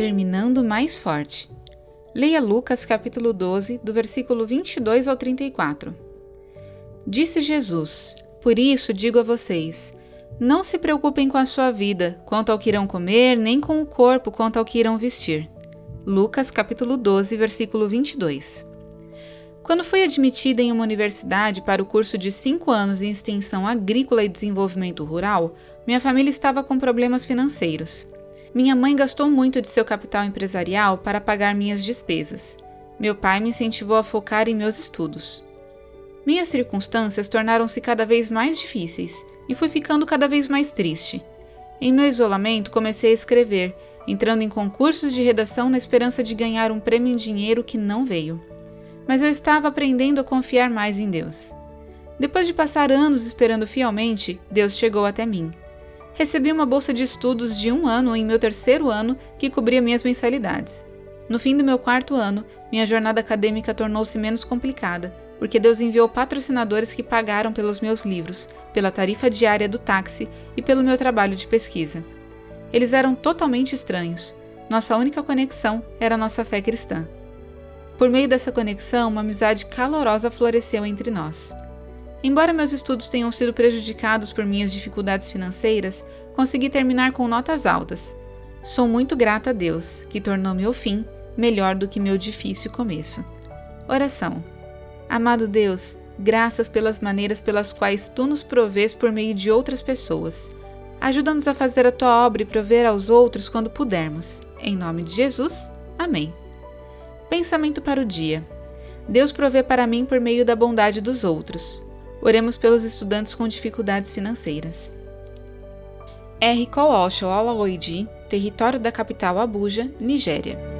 Terminando mais forte. Leia Lucas capítulo 12, do versículo 22 ao 34. Disse Jesus: Por isso digo a vocês: não se preocupem com a sua vida, quanto ao que irão comer, nem com o corpo, quanto ao que irão vestir. Lucas capítulo 12, versículo 22. Quando fui admitida em uma universidade para o curso de 5 anos em extensão agrícola e desenvolvimento rural, minha família estava com problemas financeiros. Minha mãe gastou muito de seu capital empresarial para pagar minhas despesas. Meu pai me incentivou a focar em meus estudos. Minhas circunstâncias tornaram-se cada vez mais difíceis e fui ficando cada vez mais triste. Em meu isolamento, comecei a escrever, entrando em concursos de redação na esperança de ganhar um prêmio em dinheiro que não veio. Mas eu estava aprendendo a confiar mais em Deus. Depois de passar anos esperando fielmente, Deus chegou até mim recebi uma bolsa de estudos de um ano em meu terceiro ano que cobria minhas mensalidades. No fim do meu quarto ano, minha jornada acadêmica tornou-se menos complicada, porque Deus enviou patrocinadores que pagaram pelos meus livros, pela tarifa diária do táxi e pelo meu trabalho de pesquisa. Eles eram totalmente estranhos. Nossa única conexão era nossa fé cristã. Por meio dessa conexão, uma amizade calorosa floresceu entre nós. Embora meus estudos tenham sido prejudicados por minhas dificuldades financeiras, consegui terminar com notas altas. Sou muito grata a Deus, que tornou meu fim melhor do que meu difícil começo. Oração. Amado Deus, graças pelas maneiras pelas quais tu nos provês por meio de outras pessoas. Ajuda-nos a fazer a tua obra e prover aos outros quando pudermos. Em nome de Jesus. Amém. Pensamento para o dia. Deus provê para mim por meio da bondade dos outros. Oremos pelos estudantes com dificuldades financeiras. R. Koosho Olaoidi, território da capital Abuja, Nigéria.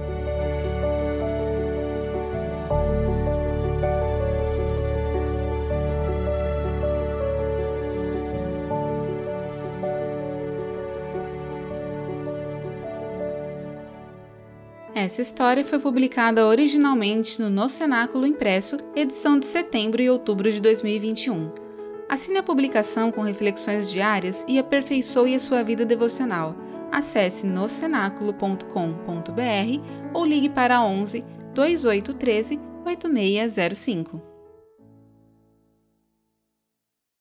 Essa história foi publicada originalmente no No Cenáculo Impresso, edição de setembro e outubro de 2021. Assine a publicação com reflexões diárias e aperfeiçoe a sua vida devocional. Acesse nocenáculo.com.br ou ligue para 11 2813 8605.